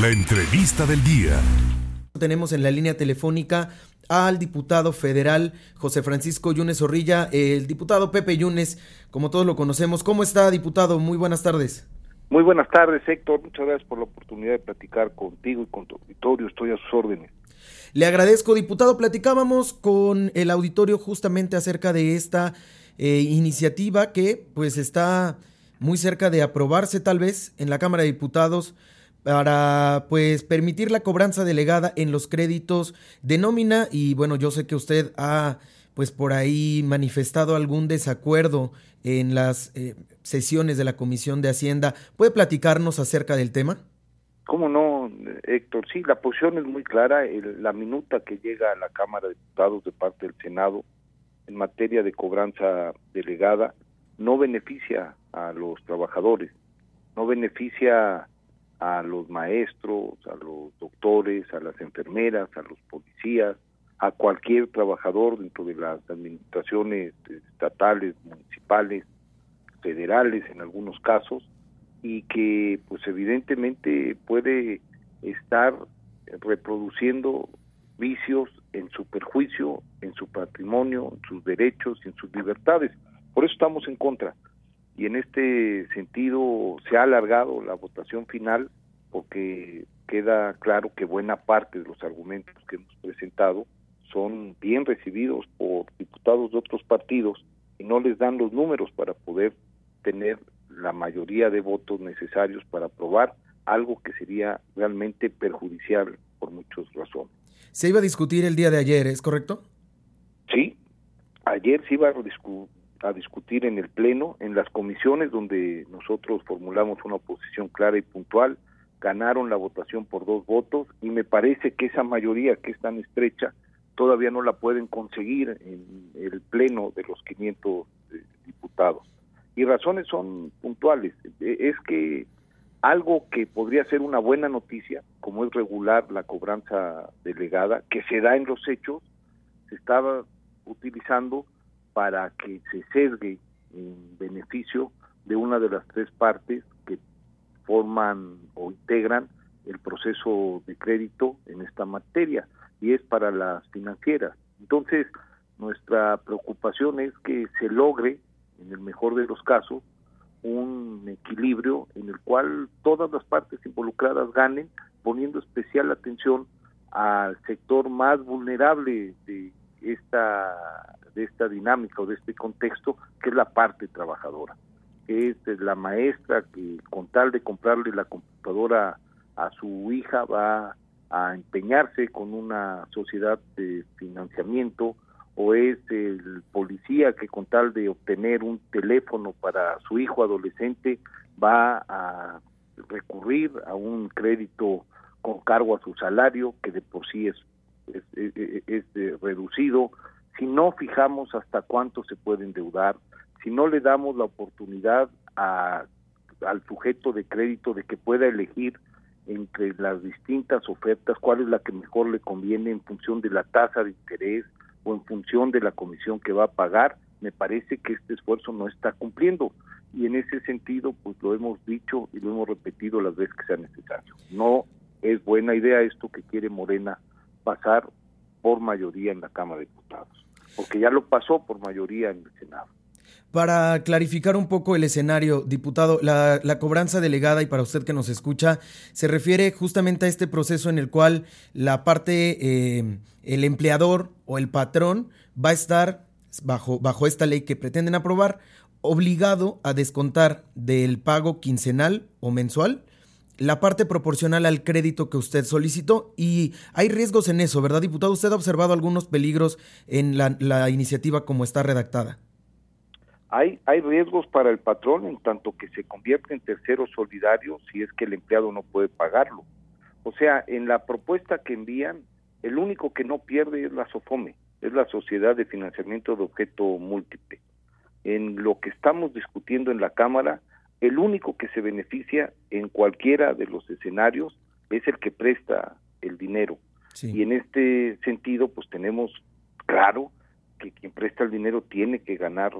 La entrevista del día. Tenemos en la línea telefónica al diputado federal José Francisco Yunes Zorrilla, el diputado Pepe Yunes, como todos lo conocemos. ¿Cómo está, diputado? Muy buenas tardes. Muy buenas tardes, Héctor. Muchas gracias por la oportunidad de platicar contigo y con tu auditorio. Estoy a sus órdenes. Le agradezco, diputado. Platicábamos con el auditorio justamente acerca de esta eh, iniciativa que pues está muy cerca de aprobarse tal vez en la Cámara de Diputados para pues permitir la cobranza delegada en los créditos de nómina y bueno, yo sé que usted ha pues por ahí manifestado algún desacuerdo en las eh, sesiones de la Comisión de Hacienda. ¿Puede platicarnos acerca del tema? ¿Cómo no, Héctor? Sí, la posición es muy clara. la minuta que llega a la Cámara de Diputados de parte del Senado en materia de cobranza delegada no beneficia a los trabajadores, no beneficia a los maestros, a los doctores, a las enfermeras, a los policías, a cualquier trabajador dentro de las administraciones estatales, municipales, federales en algunos casos, y que pues evidentemente puede estar reproduciendo vicios en su perjuicio, en su patrimonio, en sus derechos y en sus libertades. Por eso estamos en contra y en este sentido se ha alargado la votación final porque queda claro que buena parte de los argumentos que hemos presentado son bien recibidos por diputados de otros partidos y no les dan los números para poder tener la mayoría de votos necesarios para aprobar algo que sería realmente perjudicial por muchas razones. Se iba a discutir el día de ayer, ¿es correcto? Sí, ayer se iba a discutir a discutir en el Pleno, en las comisiones donde nosotros formulamos una oposición clara y puntual, ganaron la votación por dos votos y me parece que esa mayoría que es tan estrecha todavía no la pueden conseguir en el Pleno de los 500 eh, diputados. Y razones son puntuales. E, es que algo que podría ser una buena noticia, como es regular la cobranza delegada, que se da en los hechos, se estaba utilizando para que se sesgue en beneficio de una de las tres partes que forman o integran el proceso de crédito en esta materia y es para las financieras. Entonces, nuestra preocupación es que se logre, en el mejor de los casos, un equilibrio en el cual todas las partes involucradas ganen, poniendo especial atención al sector más vulnerable de esta de esta dinámica o de este contexto que es la parte trabajadora que es la maestra que con tal de comprarle la computadora a su hija va a empeñarse con una sociedad de financiamiento o es el policía que con tal de obtener un teléfono para su hijo adolescente va a recurrir a un crédito con cargo a su salario que de por sí es es, reducido, si no fijamos hasta cuánto se puede endeudar, si no le damos la oportunidad a, al sujeto de crédito de que pueda elegir entre las distintas ofertas cuál es la que mejor le conviene en función de la tasa de interés o en función de la comisión que va a pagar, me parece que este esfuerzo no está cumpliendo y en ese sentido pues lo hemos dicho y lo hemos repetido las veces que sea necesario. No es buena idea esto que quiere Morena pasar por mayoría en la Cámara de Diputados, porque ya lo pasó por mayoría en el Senado. Para clarificar un poco el escenario, diputado, la, cobranza delegada, y para usted que nos escucha, se refiere justamente a este proceso en el cual la parte, eh, el empleador o el patrón va a estar, bajo, bajo esta ley que pretenden aprobar, obligado a descontar del pago quincenal o mensual la parte proporcional al crédito que usted solicitó y hay riesgos en eso, ¿verdad, diputado? ¿Usted ha observado algunos peligros en la, iniciativa como está redactada? Hay, hay riesgos para el patrón en tanto que se convierte en tercero solidario si es que el empleado no puede pagarlo. O sea, en la propuesta que envían, el único que no pierde es la SOFOME, es la Sociedad de Financiamiento de Objeto Múltiple. En lo que estamos discutiendo en la Cámara, el único que se beneficia en cualquiera de los escenarios es el que presta el dinero. Y en este sentido, pues tenemos claro que quien presta el dinero tiene que ganar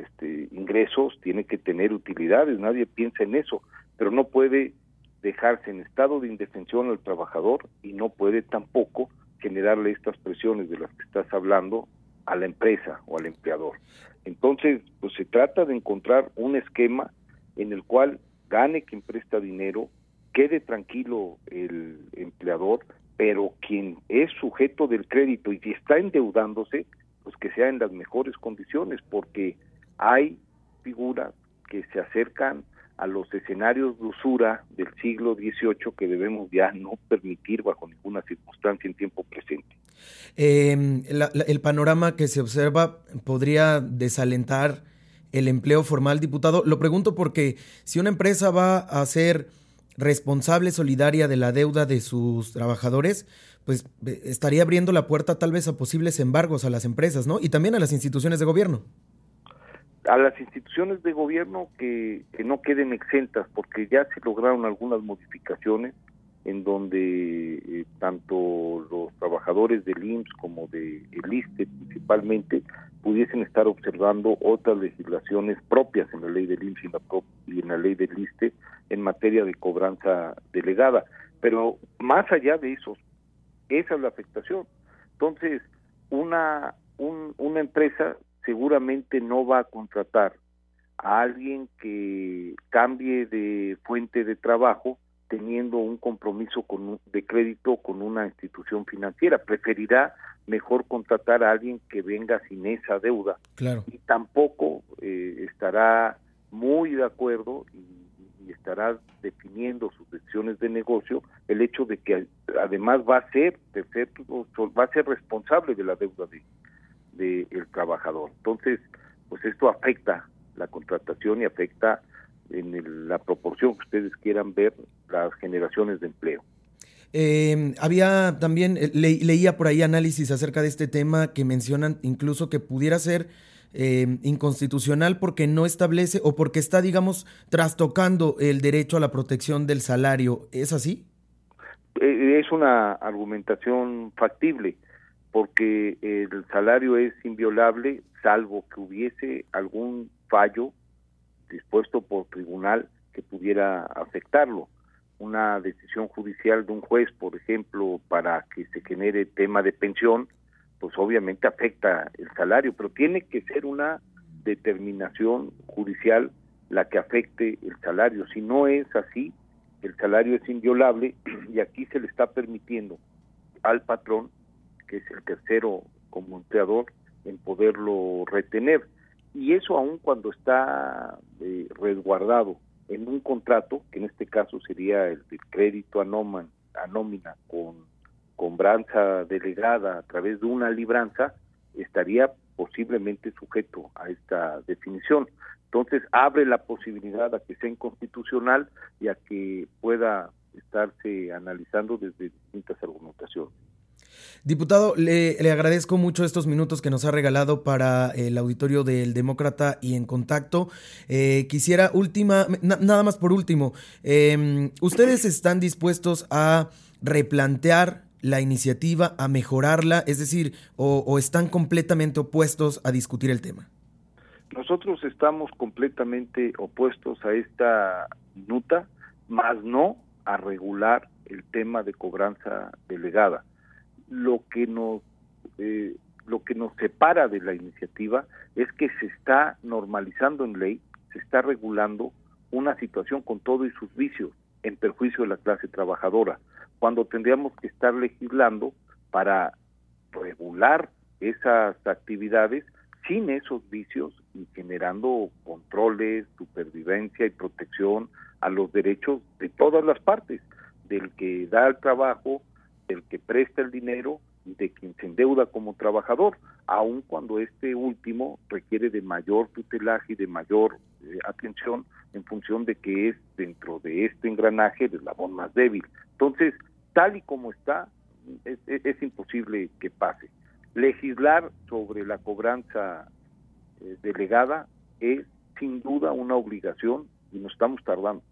este, ingresos, tiene que tener utilidades, nadie piensa en eso, pero no puede dejarse en estado de indefensión al trabajador y no puede tampoco generarle estas presiones de las que estás hablando a la empresa o al empleador. Entonces, pues se trata de encontrar un esquema en el cual gane quien presta dinero, quede tranquilo el empleador, pero quien es sujeto del crédito y si está endeudándose, pues que sea en las mejores condiciones, porque hay figuras que se acercan a los escenarios de usura del siglo XVIII que debemos ya no permitir bajo ninguna circunstancia en tiempo presente. Eh, el panorama que se observa podría desalentar el empleo formal, diputado. Lo pregunto porque si una empresa va a ser responsable solidaria de la deuda de sus trabajadores, pues eh, estaría abriendo la puerta tal vez a posibles embargos a las empresas, ¿no? Y también a las instituciones de gobierno a las instituciones de gobierno que, que, no queden exentas, porque ya se lograron algunas modificaciones en donde eh, tanto los trabajadores del IMSS como del de ISTE principalmente pudiesen estar observando otras legislaciones propias en la ley del IMSS y, la y en la ley del ISTE en materia de cobranza delegada. Pero más allá de eso, esa es la afectación. Entonces, una, un, una empresa seguramente no va a contratar a alguien que cambie de fuente de trabajo teniendo un compromiso con de crédito con una institución financiera. Preferirá mejor contratar a alguien que venga sin esa deuda. Claro. Y tampoco eh, estará muy de acuerdo y, y, estará definiendo sus decisiones de negocio el hecho de que además va a ser, va a ser responsable de la deuda de, del trabajador. Entonces, pues esto afecta la contratación y afecta en la proporción que ustedes quieran ver las generaciones de empleo. Eh, había también, eh, leía por ahí análisis acerca de este tema que mencionan incluso que pudiera ser eh, inconstitucional porque no establece o porque está, digamos, trastocando el derecho a la protección del salario. ¿Es así? es una argumentación factible porque el salario es inviolable salvo que hubiese algún fallo dispuesto por tribunal que pudiera afectarlo. Una decisión judicial de un juez, por ejemplo, para que se genere tema de pensión, pues obviamente afecta el salario, pero tiene que ser una determinación judicial la que afecte el salario. Si no es así, el salario es inviolable y aquí se le está permitiendo al patrón que es el tercero como empleador, en poderlo retener. Y eso aún cuando está eh, resguardado en un contrato, que en este caso sería el de crédito a, a nómina con cobranza delegada a través de una libranza, estaría posiblemente sujeto a esta definición. Entonces abre la posibilidad a que sea inconstitucional y a que pueda estarse analizando desde distintas argumentaciones. Diputado, le, agradezco mucho estos minutos que nos ha regalado para el auditorio del Demócrata y en contacto. Eh, quisiera, última, nada más por último, em, ¿ustedes están dispuestos a replantear la iniciativa, a mejorarla, es decir, o, están completamente opuestos a discutir el tema? Nosotros estamos completamente opuestos a esta minuta, más no a regular el tema de cobranza delegada lo que nos eh, lo que nos separa de la iniciativa es que se está normalizando en ley, se está regulando una situación con todo y sus vicios en perjuicio de la clase trabajadora, cuando tendríamos que estar legislando para regular esas actividades sin esos vicios y generando controles, supervivencia y protección a los derechos de todas las partes, del que da el trabajo, del que presta el dinero y de quien se endeuda como trabajador, aun cuando este último requiere de mayor tutelaje y de mayor eh, atención en función de que es dentro de este engranaje el eslabón más débil. Entonces, tal y como está, es, imposible que pase. Legislar sobre la cobranza eh, delegada es sin duda una obligación y nos estamos tardando.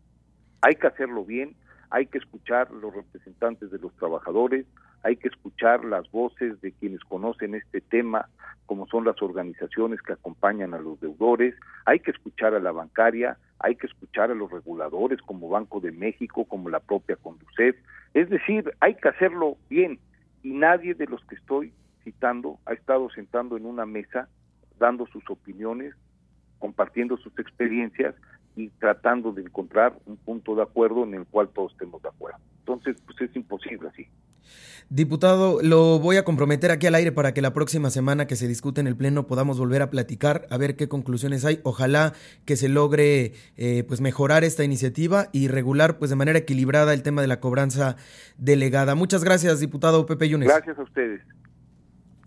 Hay que hacerlo bien, hay que escuchar los representantes de los trabajadores, hay que escuchar las voces de quienes conocen este tema, como son las organizaciones que acompañan a los deudores, hay que escuchar a la bancaria, hay que escuchar a los reguladores como Banco de México, como la propia Conducef, es decir, hay que hacerlo bien y nadie de los que estoy citando ha estado sentando en una mesa dando sus opiniones, compartiendo sus experiencias y tratando de encontrar un punto de acuerdo en el cual todos estemos de acuerdo. Entonces, pues es imposible así. Diputado, lo voy a comprometer aquí al aire para que la próxima semana que se discute en el Pleno podamos volver a platicar, a ver qué conclusiones hay. Ojalá que se logre eh, pues mejorar esta iniciativa y regular pues de manera equilibrada el tema de la cobranza delegada. Muchas gracias, diputado Pepe Yunes. Gracias a ustedes.